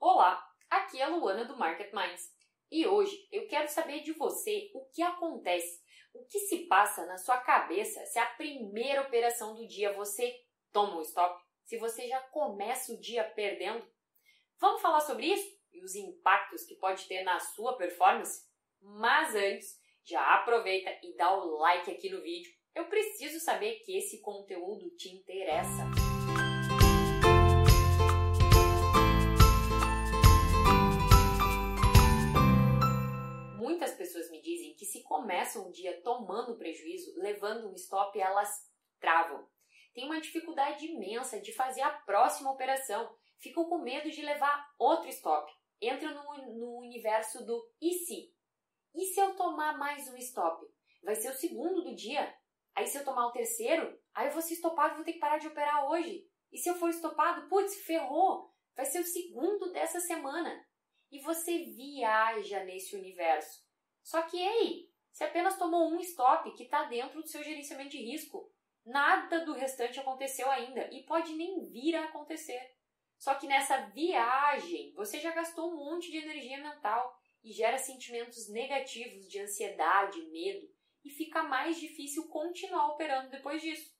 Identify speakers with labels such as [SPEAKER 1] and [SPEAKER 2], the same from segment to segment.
[SPEAKER 1] Olá, aqui é a Luana do Market Minds e hoje eu quero saber de você o que acontece, o que se passa na sua cabeça se a primeira operação do dia você toma um stop, se você já começa o dia perdendo. Vamos falar sobre isso e os impactos que pode ter na sua performance? Mas antes, já aproveita e dá o like aqui no vídeo. Eu preciso saber que esse conteúdo te interessa. Muitas pessoas me dizem que se começam um dia tomando prejuízo, levando um stop, elas travam. Tem uma dificuldade imensa de fazer a próxima operação, ficam com medo de levar outro stop. Entram no, no universo do e se? E se eu tomar mais um stop? Vai ser o segundo do dia. Aí se eu tomar o terceiro, aí eu vou ser estopado e vou ter que parar de operar hoje. E se eu for estopado, putz, ferrou. Vai ser o segundo dessa semana e você viaja nesse universo. Só que, ei, você apenas tomou um stop que está dentro do seu gerenciamento de risco. Nada do restante aconteceu ainda e pode nem vir a acontecer. Só que nessa viagem você já gastou um monte de energia mental e gera sentimentos negativos de ansiedade, medo e fica mais difícil continuar operando depois disso.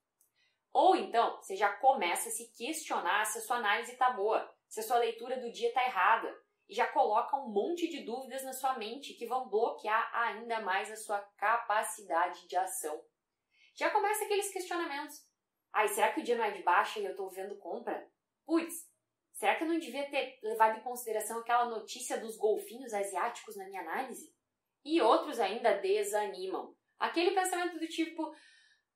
[SPEAKER 1] Ou então você já começa a se questionar se a sua análise está boa, se a sua leitura do dia está errada, e já coloca um monte de dúvidas na sua mente que vão bloquear ainda mais a sua capacidade de ação. Já começa aqueles questionamentos. Ai, será que o dia não é de baixa e eu estou vendo compra? Putz, será que eu não devia ter levado em consideração aquela notícia dos golfinhos asiáticos na minha análise? E outros ainda desanimam. Aquele pensamento do tipo,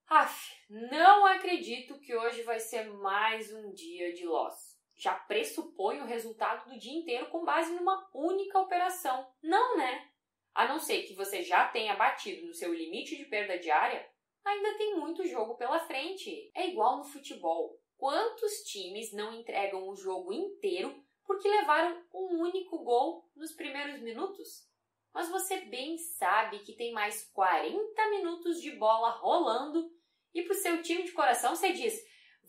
[SPEAKER 1] af, não acredito que hoje vai ser mais um dia de loss já pressupõe o resultado do dia inteiro com base numa única operação. Não, né? A não ser que você já tenha batido no seu limite de perda diária, ainda tem muito jogo pela frente. É igual no futebol. Quantos times não entregam o jogo inteiro porque levaram um único gol nos primeiros minutos? Mas você bem sabe que tem mais 40 minutos de bola rolando e para o seu time de coração você diz: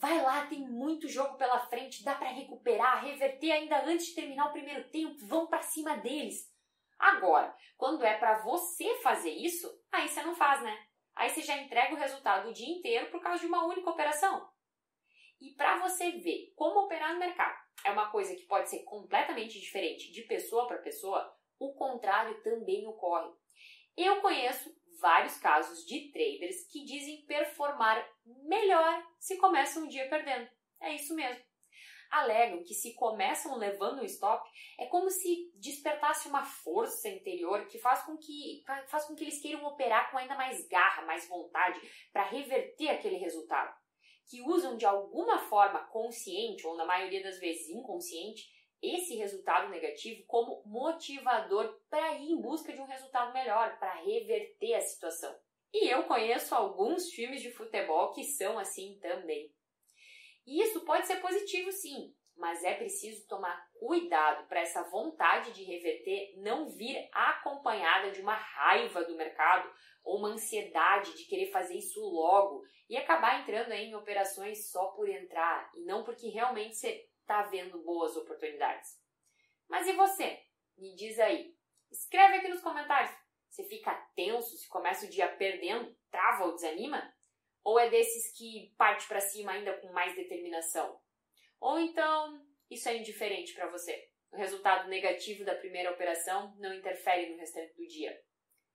[SPEAKER 1] Vai lá, tem muito jogo pela frente, dá para recuperar, reverter ainda antes de terminar o primeiro tempo, vão para cima deles. Agora, quando é para você fazer isso, aí você não faz, né? Aí você já entrega o resultado o dia inteiro por causa de uma única operação. E para você ver como operar no mercado é uma coisa que pode ser completamente diferente de pessoa para pessoa, o contrário também ocorre. Eu conheço vários casos de traders que dizem performar melhor se começam um dia perdendo. É isso mesmo. Alegam que se começam levando um stop, é como se despertasse uma força interior que faz com que, faz com que eles queiram operar com ainda mais garra, mais vontade, para reverter aquele resultado. Que usam de alguma forma consciente, ou na maioria das vezes inconsciente, esse resultado negativo como motivador para ir em busca de um resultado melhor, para reverter a situação. E eu conheço alguns times de futebol que são assim também. E isso pode ser positivo sim, mas é preciso tomar cuidado para essa vontade de reverter não vir acompanhada de uma raiva do mercado ou uma ansiedade de querer fazer isso logo e acabar entrando em operações só por entrar e não porque realmente está vendo boas oportunidades. Mas e você? Me diz aí. Escreve aqui nos comentários. Você fica tenso se começa o dia perdendo, trava ou desanima? Ou é desses que parte para cima ainda com mais determinação? Ou então isso é indiferente para você? O resultado negativo da primeira operação não interfere no restante do dia?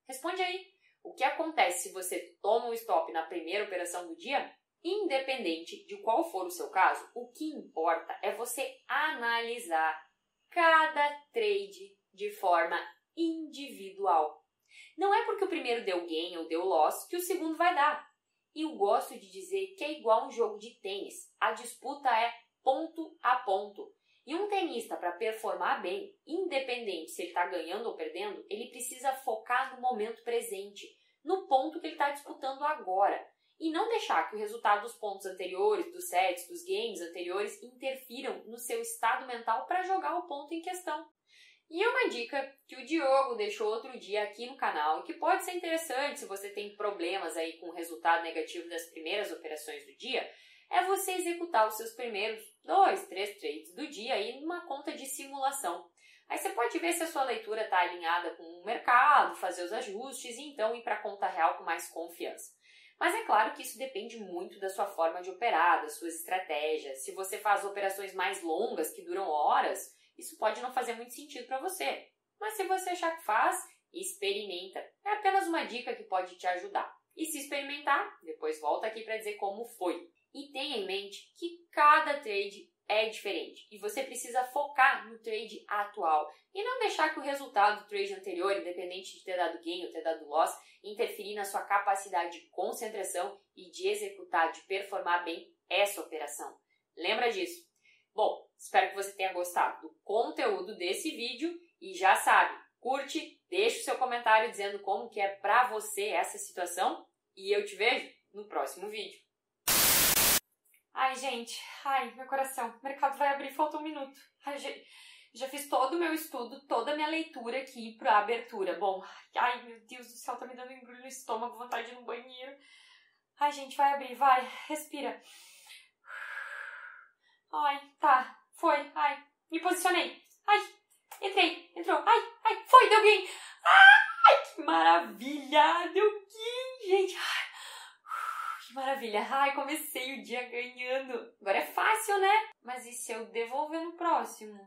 [SPEAKER 1] Responde aí. O que acontece se você toma um stop na primeira operação do dia Independente de qual for o seu caso, o que importa é você analisar cada trade de forma individual. Não é porque o primeiro deu gain ou deu loss que o segundo vai dar. E eu gosto de dizer que é igual um jogo de tênis. A disputa é ponto a ponto. E um tenista, para performar bem, independente se ele está ganhando ou perdendo, ele precisa focar no momento presente, no ponto que ele está disputando agora e não deixar que o resultado dos pontos anteriores, dos sets, dos games anteriores interfiram no seu estado mental para jogar o ponto em questão. E uma dica que o Diogo deixou outro dia aqui no canal que pode ser interessante se você tem problemas aí com o resultado negativo das primeiras operações do dia, é você executar os seus primeiros dois, três trades do dia aí numa conta de simulação. Aí você pode ver se a sua leitura está alinhada com o mercado, fazer os ajustes e então ir para a conta real com mais confiança. Mas é claro que isso depende muito da sua forma de operar, das suas estratégias. Se você faz operações mais longas, que duram horas, isso pode não fazer muito sentido para você. Mas se você achar que faz, experimenta. É apenas uma dica que pode te ajudar. E se experimentar, depois volta aqui para dizer como foi. E tenha em mente que cada trade é diferente e você precisa focar no trade atual e não deixar que o resultado do trade anterior, independente de ter dado gain ou ter dado loss, interferir na sua capacidade de concentração e de executar, de performar bem essa operação. Lembra disso? Bom, espero que você tenha gostado do conteúdo desse vídeo e já sabe, curte, deixa o seu comentário dizendo como que é para você essa situação e eu te vejo no próximo vídeo.
[SPEAKER 2] Ai, gente, ai, meu coração, o mercado vai abrir, falta um minuto. Ai, gente, já fiz todo o meu estudo, toda a minha leitura aqui pra abertura. Bom, ai, meu Deus do céu, tá me dando embrulho no estômago, vontade de ir no banheiro. Ai, gente, vai abrir, vai, respira. Ai, tá, foi, ai, me posicionei. Ai, entrei, entrou, ai, ai, foi, deu alguém. Ai, que maravilha, deu alguém, gente. Ai, que maravilha! Ai, comecei o dia ganhando. Agora é fácil, né? Mas e se eu devolver no próximo?